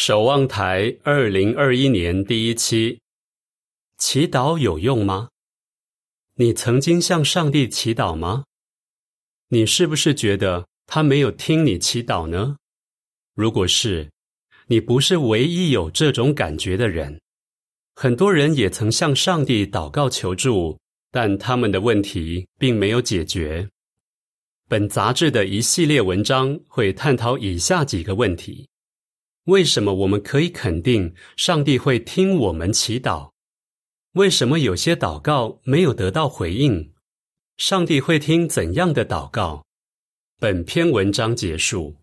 守望台二零二一年第一期，祈祷有用吗？你曾经向上帝祈祷吗？你是不是觉得他没有听你祈祷呢？如果是，你不是唯一有这种感觉的人。很多人也曾向上帝祷告求助，但他们的问题并没有解决。本杂志的一系列文章会探讨以下几个问题。为什么我们可以肯定上帝会听我们祈祷？为什么有些祷告没有得到回应？上帝会听怎样的祷告？本篇文章结束。